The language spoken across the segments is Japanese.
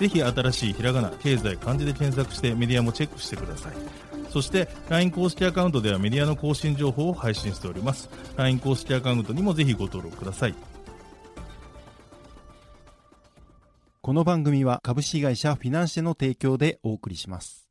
ぜひ新しいひらがな経済漢字で検索してメディアもチェックしてください。そして LINE 公式アカウントではメディアの更新情報を配信しております。LINE 公式アカウントにもぜひご登録ください。この番組は株式会社フィナンシェの提供でお送りします。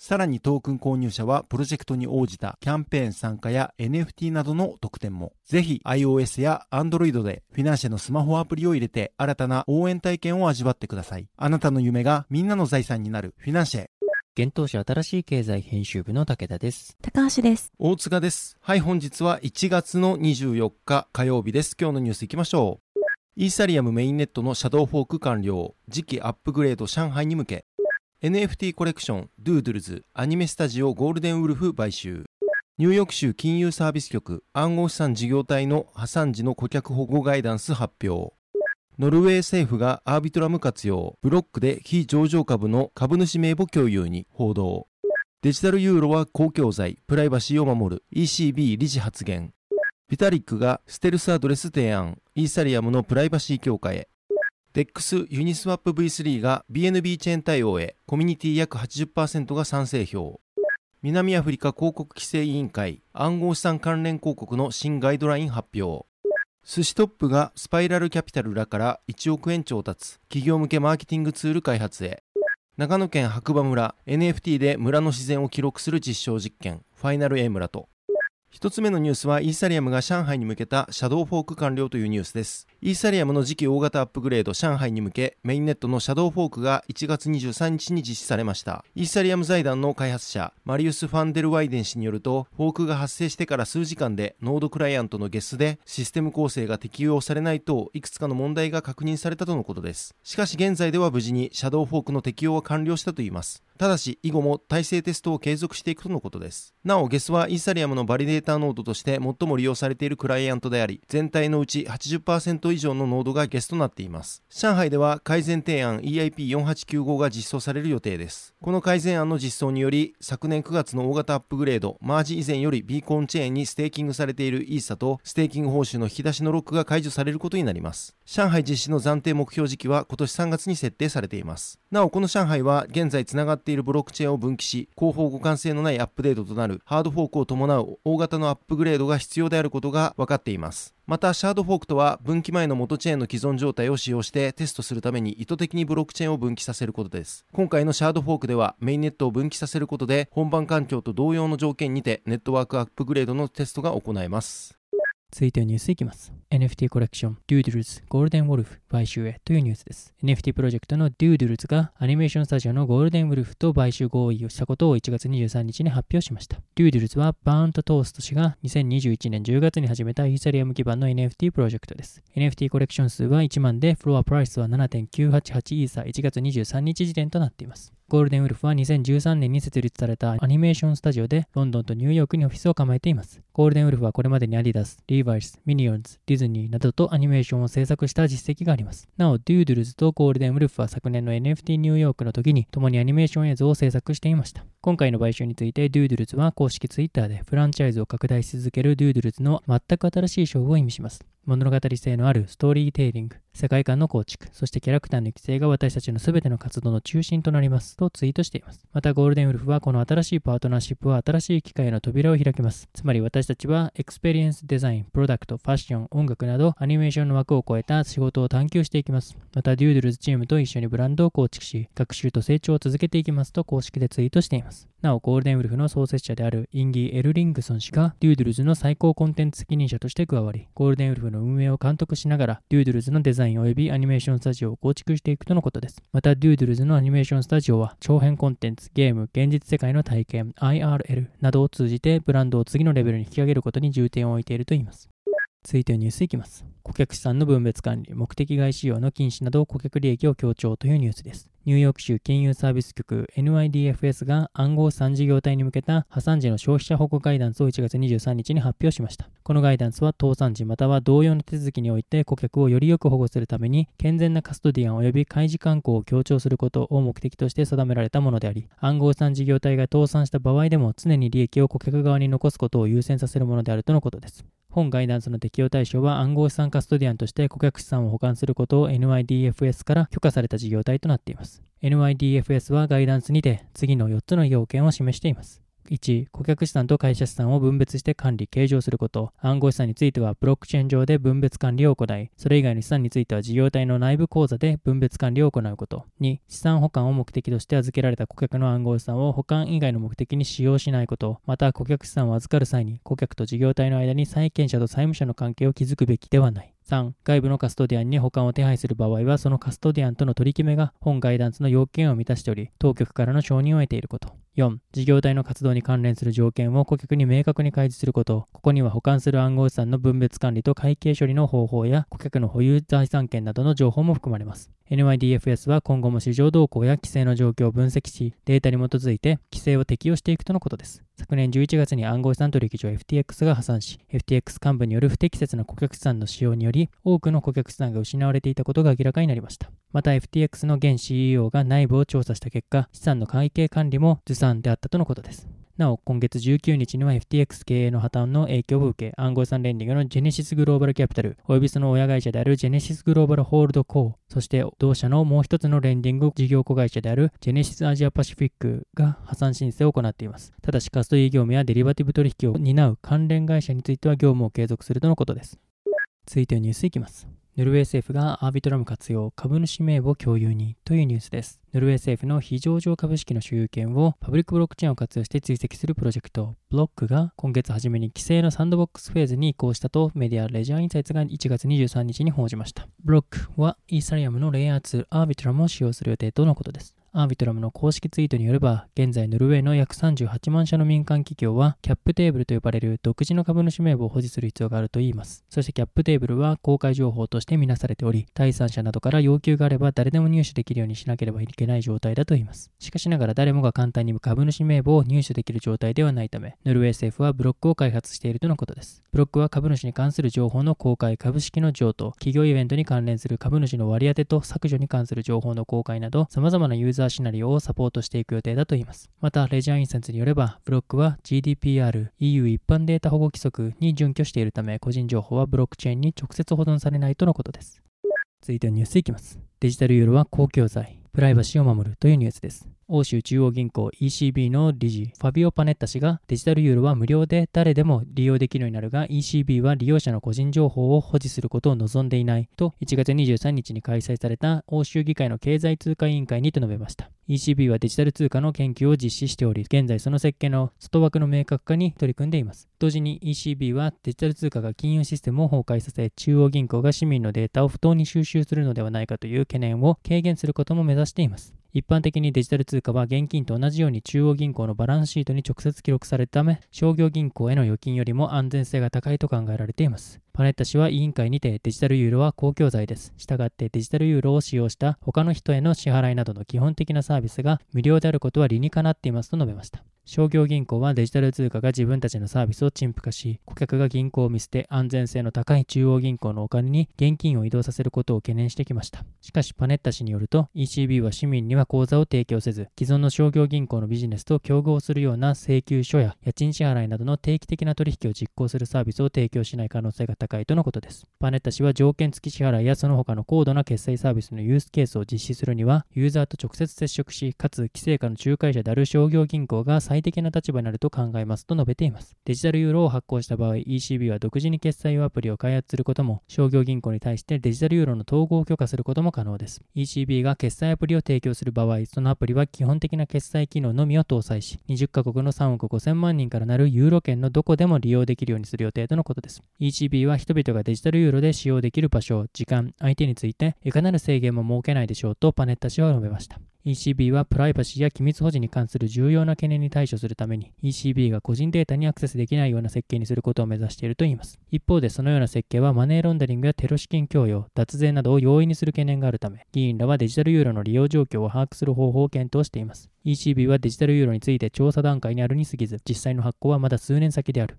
さらにトークン購入者はプロジェクトに応じたキャンペーン参加や NFT などの特典も。ぜひ iOS や Android でフィナンシェのスマホアプリを入れて新たな応援体験を味わってください。あなたの夢がみんなの財産になるフィナンシェ。現当社新しい経済編集部の武田です。高橋です。大塚です。はい、本日は1月の24日火曜日です。今日のニュースいきましょう。イーサリアムメインネットのシャドウフォーク完了。次期アップグレード上海に向け。NFT コレクション、ドゥードゥルズ、アニメスタジオゴールデンウルフ買収。ニューヨーク州金融サービス局暗号資産事業体の破産時の顧客保護ガイダンス発表。ノルウェー政府がアービトラム活用、ブロックで非上場株の株主名簿共有に報道。デジタルユーロは公共財、プライバシーを守る ECB 理事発言。ビタリックがステルスアドレス提案、イーサリアムのプライバシー強化へ。DEX ユニスワップ V3 が BNB チェーン対応へ、コミュニティ約80%が賛成票。南アフリカ広告規制委員会、暗号資産関連広告の新ガイドライン発表。寿司トップがスパイラルキャピタルらから1億円調達、企業向けマーケティングツール開発へ。長野県白馬村 NFT で村の自然を記録する実証実験ファイナル A 村と一つ目のニュースはイーサリアムが上海に向けたシャドウフォーク完了というニュースです。イーサリアムの次期大型アップグレード上海に向けメインネットのシャドウフォークが1月23日に実施されました。イーサリアム財団の開発者マリウス・ファンデルワイデン氏によるとフォークが発生してから数時間でノードクライアントのゲスでシステム構成が適用されないといくつかの問題が確認されたとのことです。しかし現在では無事にシャドウフォークの適用は完了したといいます。ただし以後も耐性テストを継続していくとのことです。なお Geth はイーサリアムのバリデーターノードとして最も利用されているクライアントであり全体のうち80%以上のノードが Geth となっています。上海では改善提案 EIP4895 が実装される予定です。この改善案の実装により昨年9月の大型アップグレードマージ以前よりビーコンチェーンにステーキングされているイーサとステーキング報酬の引き出しのロックが解除されることになります。上海実施の暫定目標時期は今年3月に設定されています。なおこの上海は現在つながってているブロックチェーンを分岐し後方互換性のないアップデートとなるハードフォークを伴う大型のアップグレードが必要であることが分かっています。またシャドーフォークとは分岐前の元チェーンの既存状態を使用してテストするために意図的にブロックチェーンを分岐させることです。今回のシャドーフォークではメインネットを分岐させることで本番環境と同様の条件にてネットワークアップグレードのテストが行えます。続いてはニュースいきます。NFT コレクション Doodles ゴールデンウォルフ買収へというニュースです。NFT プロジェクトの Doodles がアニメーションスタジオの Golden Wolf と買収合意をしたことを1月23日に発表しました。Doodles は Burnt Toast 氏が2021年10月に始めたイーサリアム基盤の NFT プロジェクトです。NFT コレクション数は1万でフロアプライスは7.988イーサ1月23日時点となっています。 Golden Wolf は2013年に設立されたアニメーションスタジオでロンドンとニューヨークにオフィスを構えています。 Golden Wolf はこれまでにアディダス、リーバイス、ミニオンズ、ディズニーなどとアニメーションを制作した実績があります。なお、 Doodles と Golden Wolf は昨年の NFT ニューヨークの時に共にアニメーション映像を制作していました。今回の買収について Doodles は公式ツイッターでフランチャイズを拡大し続ける Doodles の全く新しい勝負を意味します。物語性のあるストーリーテリング、世界観の構築、そしてキャラクターの育成が私たちの全ての活動の中心となりますとツイートしています。また Golden Wolf はこの新しいパートナーシップは新しい機会の扉を開きます。つまり私たちはエクスペリエンスデザイン、プロダクト、ファッション、音楽などアニメーションの枠を超えた仕事を探求していきます。また Doodles チームと一緒にブランドを構築し、学習と成長を続けていきますと公式でツイートしています。ます。なお、 Golden Wolf の創設者であるインギー・エルリングソン氏が Doodles の最高コンテンツ責任者として加わり、 Golden Wolf の運営を監督しながら、 Doodles のデザイン及びアニメーションスタジオを構築していくとのことです。また、 Doodles のアニメーションスタジオは、長編コンテンツ、ゲーム、現実世界の体験、IRL などを通じてブランドを次のレベルに引き上げることに重点を置いているといいます。続いてニュースいきます。顧客資産の分別管理、目的外使用の禁止など顧客利益を強調というニュースです。ニューヨーク州金融サービス局 NYDFS が暗号資産事業体に向けた破産時の消費者保護ガイダンスを1月23日に発表しました。このガイダンスは倒産時または同様の手続きにおいて顧客をよりよく保護するために健全なカストディアン及び開示慣行を強調することを目的として定められたものであり、暗号資産事業体が倒産した場合でも常に利益を顧客側に残すことを優先させるものであるとのことです。本ガイダンスの適用対象は暗号資産カストディアンとして顧客資産を保管することを NYDFS から許可された事業体となっています。NYDFS はガイダンスにて次の4つの要件を示しています。1、顧客資産と会社資産を分別して管理・計上すること。暗号資産についてはブロックチェーン上で分別管理を行い、それ以外の資産については事業体の内部口座で分別管理を行うこと。2、資産保管を目的として預けられた顧客の暗号資産を保管以外の目的に使用しないこと。また、顧客資産を預かる際に顧客と事業体の間に債権者と債務者の関係を築くべきではない。3、外部のカストディアンに保管を手配する場合は、そのカストディアンとの取り決めが本ガイダンスの要件を満たしており、当局からの承認を得ていること。4、事業体の活動に関連する条件を顧客に明確に開示すること。ここには保管する暗号資産の分別管理と会計処理の方法や顧客の保有財産権などの情報も含まれます。NYDFS は今後も市場動向や規制の状況を分析し、データに基づいて規制を適用していくとのことです。昨年11月に暗号資産取引所 FTX が破産し、FTX 幹部による不適切な顧客資産の使用により、多くの顧客資産が失われていたことが明らかになりました。また FTX の現 CEO が内部を調査した結果、資産の会計管理もずさんであったとのことです。なお、今月19日には FTX 経営の破綻の影響を受け、暗号資産レンディングのジェネシスグローバルキャピタル、およびその親会社であるジェネシスグローバルホールドコー、そして同社のもう一つのレンディング事業子会社であるジェネシスアジアパシフィックが破産申請を行っています。ただし、カストディ業務やデリバティブ取引を担う関連会社については業務を継続するとのことです。続いてニュースいきます。ノルウェー政府がアービトラム活用株主名簿共有にというニュースです。ノルウェー政府の非上場株式の所有権をパブリックブロックチェーンを活用して追跡するプロジェクト、ブロックが今月初めに規制のサンドボックスフェーズに移行したとメディア Ledger Insights が1月23日に報じました。ブロックはイーサリアムのレイアー2アービトラムを使用する予定とのことです。アービトラムの公式ツイートによれば、現在ノルウェーの約38万社の民間企業は、キャップテーブルと呼ばれる独自の株主名簿を保持する必要があるといいます。そしてキャップテーブルは公開情報として見なされており、第三者などから要求があれば誰でも入手できるようにしなければいけない状態だといいます。しかしながら誰もが簡単に株主名簿を入手できる状態ではないため、ノルウェー政府はブロックを開発しているとのことです。ブロックは株主に関する情報の公開、株式の譲渡、企業イベントに関連する株主の割り当てと削除に関する情報の公開など、様々なユーザーシナリオをサポートしていく予定だといいます。また、レジャーインサンスによれば、ブロックは GDPR、EU 一般データ保護規則に準拠しているため、個人情報はブロックチェーンに直接保存されないとのことです。続いてニュースいきます。デジタルユーロは公共財、プライバシーを守るというニュースです。欧州中央銀行 ECB の理事、ファビオ・パネッタ氏がデジタルユーロは無料で誰でも利用できるようになるが ECB は利用者の個人情報を保持することを望んでいないと1月23日に開催された欧州議会の経済通貨委員会にと述べました。ECB はデジタル通貨の研究を実施しており、現在その設計の外枠の明確化に取り組んでいます。同時に ECB はデジタル通貨が金融システムを崩壊させ、中央銀行が市民のデータを不当に収集するのではないかという懸念を軽減することも目指しています。一般的にデジタル通貨は現金と同じように中央銀行のバランスシートに直接記録されたため、商業銀行への預金よりも安全性が高いと考えられています。パネッタ氏は委員会にてデジタルユーロは公共財です。したがってデジタルユーロを使用した他の人への支払いなどの基本的なサービスが無料であることは理にかなっていますと述べました。商業銀行はデジタル通貨が自分たちのサービスを陳腐化し、顧客が銀行を見捨て安全性の高い中央銀行のお金に現金を移動させることを懸念してきました。しかしパネッタ氏によると ECB は市民には口座を提供せず、既存の商業銀行のビジネスと競合するような請求書や家賃支払いなどの定期的な取引を実行するサービスを提供しない可能性が高いとのことです。パネッタ氏は条件付き支払いやその他の高度な決済サービスのユースケースを実施するには、ユーザーと直接接触し、かつ規制下の仲介者である商業銀行が最最適な立場になると考えますと述べています。デジタルユーロを発行した場合、ECB は独自に決済用アプリを開発することも、商業銀行に対してデジタルユーロの統合を許可することも可能です。ECB が決済アプリを提供する場合、そのアプリは基本的な決済機能のみを搭載し、20カ国の3億5000万人からなるユーロ圏のどこでも利用できるようにする予定とのことです。ECB は人々がデジタルユーロで使用できる場所、時間、相手について、いかなる制限も設けないでしょうとパネッタ氏は述べました。ECB はプライバシーや機密保持に関する重要な懸念に対処するために ECB が個人データにアクセスできないような設計にすることを目指しているといいます。一方でそのような設計はマネーロンダリングやテロ資金供与、脱税などを容易にする懸念があるため、議員らはデジタルユーロの利用状況を把握する方法を検討しています。ECB はデジタルユーロについて調査段階にあるに過ぎず、実際の発行はまだ数年先である。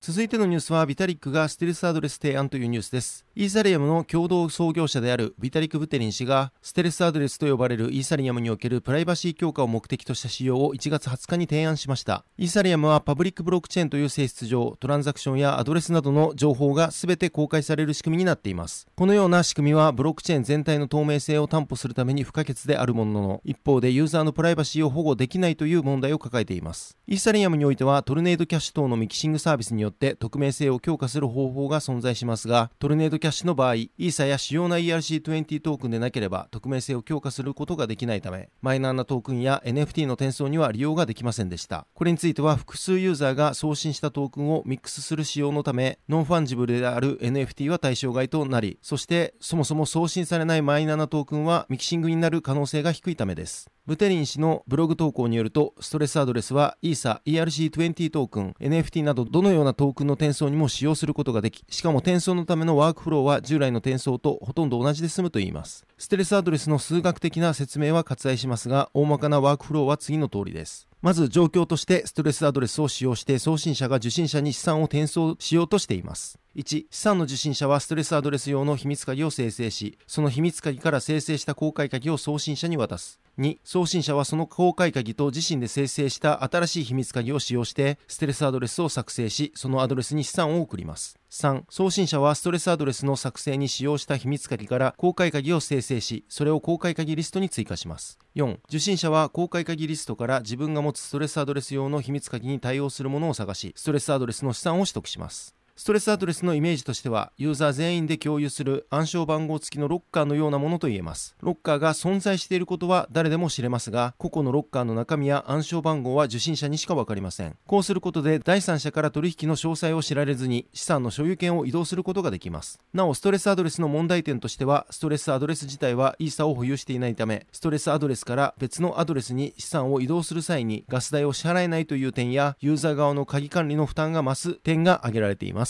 続いてのニュースはビタリックがステルスアドレス提案というニュースです。イーサリアムの共同創業者であるビタリック・ブテリン氏がステルスアドレスと呼ばれるイーサリアムにおけるプライバシー強化を目的とした仕様を1月20日に提案しました。イーサリアムはパブリックブロックチェーンという性質上、トランザクションやアドレスなどの情報が全て公開される仕組みになっています。このような仕組みはブロックチェーン全体の透明性を担保するために不可欠であるものの、一方でユーザーのプライバシーを保護できないという問題を抱えています。イーサリアムにおいてはトルネードキャッシュ等のミキシングサービスによって匿名性をを強化する方法が存在しますが、トルネードキャッシュの場合、イーサや主要な ERC20 トークンでなければ匿名性を強化することができないため、マイナーなトークンや NFT の転送には利用ができませんでした。これについては複数ユーザーが送信したトークンをミックスする仕様のため、ノンファンジブルである NFT は対象外となり、そしてそもそも送信されないマイナーなトークンはミキシングになる可能性が低いためです。ブテリン氏のブログ投稿によると、ステルスアドレスは ETH、ERC20 トークン、NFT などどのようなトークンの転送にも使用することができ、しかも転送のためのワークフローは従来の転送とほとんど同じで済むといいます。ステレスアドレスの数学的な説明は割愛しますが、大まかなワークフローは次の通りです。まず状況としてストレスアドレスを使用して送信者が受信者に資産を転送しようとしています。1、資産の受信者はストレスアドレス用の秘密鍵を生成し、その秘密鍵から生成した公開鍵を送信者に渡す。2、送信者はその公開鍵と自身で生成した新しい秘密鍵を使用して、ステレスアドレスを作成し、そのアドレスに資産を送ります。3、送信者はストレスアドレスの作成に使用した秘密鍵から公開鍵を生成し、それを公開鍵リストに追加します。4、受信者は公開鍵リストから自分が持つストレスアドレス用の秘密鍵に対応するものを探し、ストレスアドレスの資産を取得します。ストレスアドレスのイメージとしては、ユーザー全員で共有する暗証番号付きのロッカーのようなものと言えます。ロッカーが存在していることは誰でも知れますが、個々のロッカーの中身や暗証番号は受信者にしかわかりません。こうすることで、第三者から取引の詳細を知られずに、資産の所有権を移動することができます。なお、ストレスアドレスの問題点としては、ストレスアドレス自体はイーサを保有していないため、ストレスアドレスから別のアドレスに資産を移動する際にガス代を支払えないという点や、ユーザー側の鍵管理の負担が増す点が挙げられています。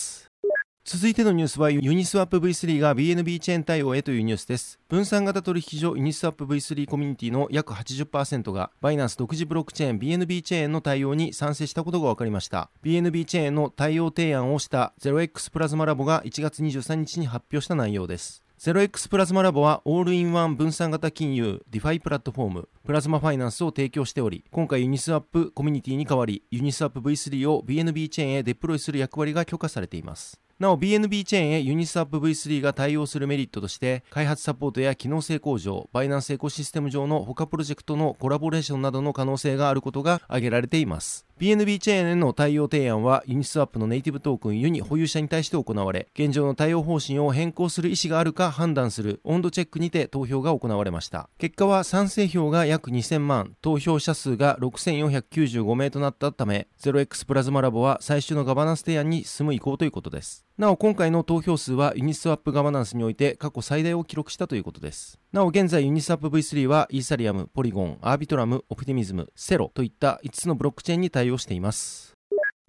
続いてのニュースはユニスワップ V3 が BNB チェーン対応へというニュースです。分散型取引所ユニスワップ V3 コミュニティの約80%がバイナンス独自ブロックチェーン BNB チェーンの対応に賛成したことが分かりました。BNB チェーンの対応提案をした 0x プラズマラボが1月23日に発表した内容です。0x プラズマラボはオールインワン分散型金融ディファイプラットフォームプラズマファイナンスを提供しており今回ユニスワップコミュニティに代わりユニスワップ V3 を BNB チェーンへデプロイする役割が許可されています。なお BNB チェーンへユニスワップ V3 が対応するメリットとして開発サポートや機能性向上バイナンスエコシステム上の他プロジェクトのコラボレーションなどの可能性があることが挙げられています。BNB チェーンへの対応提案はユニスワップのネイティブトークンユニ保有者に対して行われ現状の対応方針を変更する意思があるか判断する温度チェックにて投票が行われました。結果は賛成票が約2000万投票者数が6495名となったため 0x プラズマラボは最終のガバナンス提案に進む意向ということです。なお今回の投票数はユニスワップガバナンスにおいて過去最大を記録したということです。なお現在ユニスワップ V3 はイーサリアム、ポリゴン、アービトラム、オプティミズム、セロといった5つのブロックチェーンに対応しています。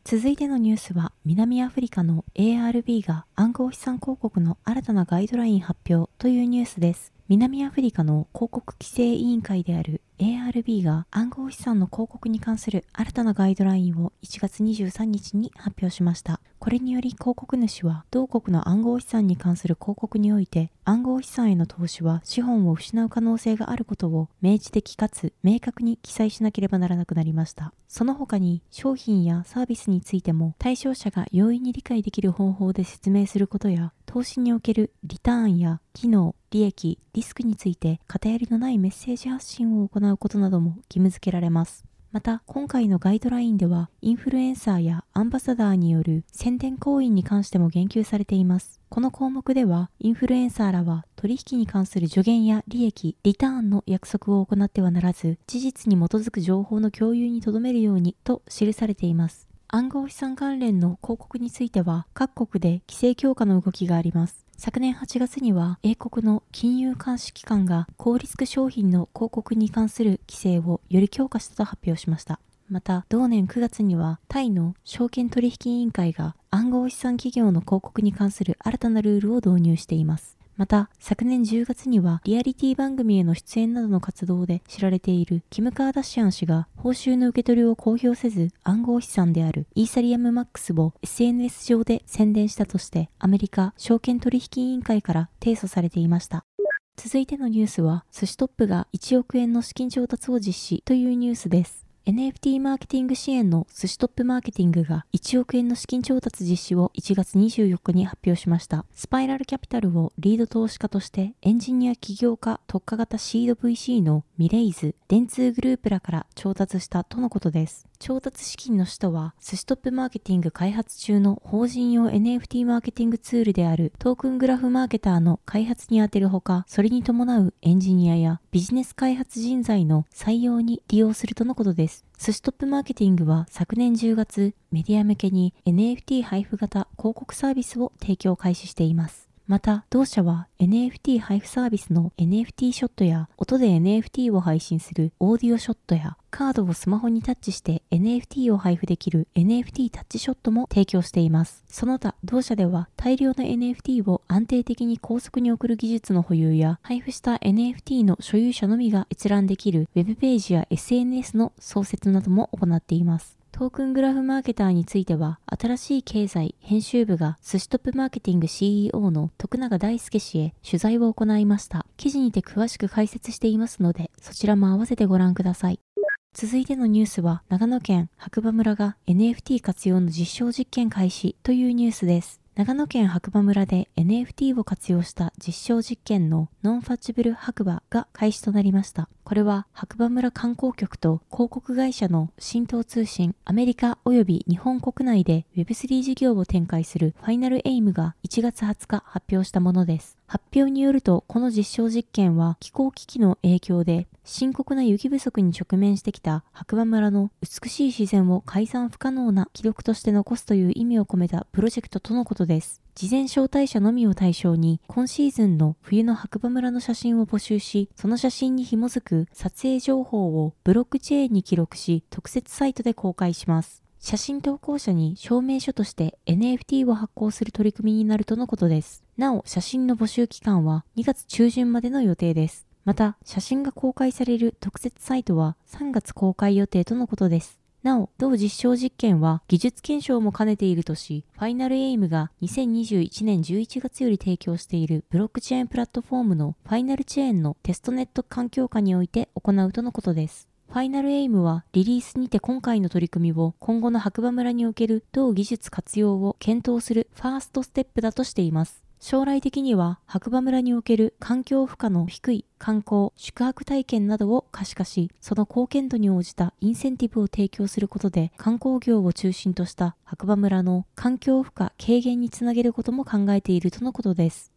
続いてのニュースは南アフリカの ARB が暗号資産広告の新たなガイドライン発表というニュースです。南アフリカの広告規制委員会である ARB が暗号資産の広告に関する新たなガイドラインを1月23日に発表しました。これにより広告主は同国の暗号資産に関する広告において暗号資産への投資は資本を失う可能性があることを明示的かつ明確に記載しなければならなくなりました。その他に商品やサービスについても対象者が容易に理解できる方法で説明することや投資におけるリターンや機能、利益、リスクについて偏りのないメッセージ発信を行ううことなども義務付けられます。また、今回のガイドラインでは、インフルエンサーやアンバサダーによる宣伝行為に関しても言及されています。この項目では、インフルエンサーらは取引に関する助言や利益、リターンの約束を行ってはならず、事実に基づく情報の共有に留めるようにと記されています。暗号資産関連の広告については、各国で規制強化の動きがあります。昨年8月には、英国の金融監視機関が高リスク商品の広告に関する規制をより強化したと発表しました。また、同年9月には、タイの証券取引委員会が暗号資産企業の広告に関する新たなルールを導入しています。また、昨年10月には、リアリティ番組への出演などの活動で知られているキム・カーダシアン氏が、報酬の受け取りを公表せず、暗号資産であるイーサリアムマックスを SNS 上で宣伝したとして、アメリカ証券取引委員会から提訴されていました。続いてのニュースは、寿司トップが1億円の資金調達を実施というニュースです。NFT マーケティング支援の寿司トップマーケティングが1億円の資金調達実施を1月24日に発表しました。スパイラルキャピタルをリード投資家としてエンジニア起業家特化型シード VC のミレイズ、電通グループらから調達したとのことです。調達資金の使途は、寿司トップマーケティング開発中の法人用 NFT マーケティングツールであるトークングラフマーケターの開発に充てるほか、それに伴うエンジニアやビジネス開発人材の採用に利用するとのことです。寿司トップマーケティングは昨年10月、メディア向けに NFT 配布型広告サービスを提供開始しています。また、同社は NFT 配布サービスの NFT ショットや音で NFT を配信するオーディオショットやカードをスマホにタッチして NFT を配布できる NFT タッチショットも提供しています。その他、同社では大量の NFT を安定的に高速に送る技術の保有や配布した NFT の所有者のみが閲覧できる Web ページや SNS の創設なども行っています。トークングラフマーケターについては、新しい経済編集部が寿司トップマーケティング CEO の徳永大輔氏へ取材を行いました。記事にて詳しく解説していますので、そちらも合わせてご覧ください。続いてのニュースは、長野県白馬村が NFT 活用の実証実験開始というニュースです。長野県白馬村で NFT を活用した実証実験のノンファッチブル白馬が開始となりました。これは白馬村観光局と広告会社の浸透通信、アメリカ及び日本国内で Web3 事業を展開するファイナルエイムが1月20日発表したものです。発表によると、この実証実験は気候危機の影響で深刻な雪不足に直面してきた白馬村の美しい自然を改ざん不可能な記録として残すという意味を込めたプロジェクトとのことです。事前招待者のみを対象に、今シーズンの冬の白馬村の写真を募集し、その写真に紐づく撮影情報をブロックチェーンに記録し、特設サイトで公開します。写真投稿者に証明書として NFT を発行する取り組みになるとのことです。なお、写真の募集期間は2月中旬までの予定です。また、写真が公開される特設サイトは3月公開予定とのことです。なお、同実証実験は技術検証も兼ねているとし、ファイナルエイムが2021年11月より提供しているブロックチェーンプラットフォームのファイナルチェーンのテストネット環境下において行うとのことです。ファイナルエイムはリリースにて今回の取り組みを今後の白馬村における同技術活用を検討するファーストステップだとしています。将来的には白馬村における環境負荷の低い観光、宿泊体験などを可視化し、その貢献度に応じたインセンティブを提供することで観光業を中心とした白馬村の環境負荷軽減につなげることも考えているとのことです。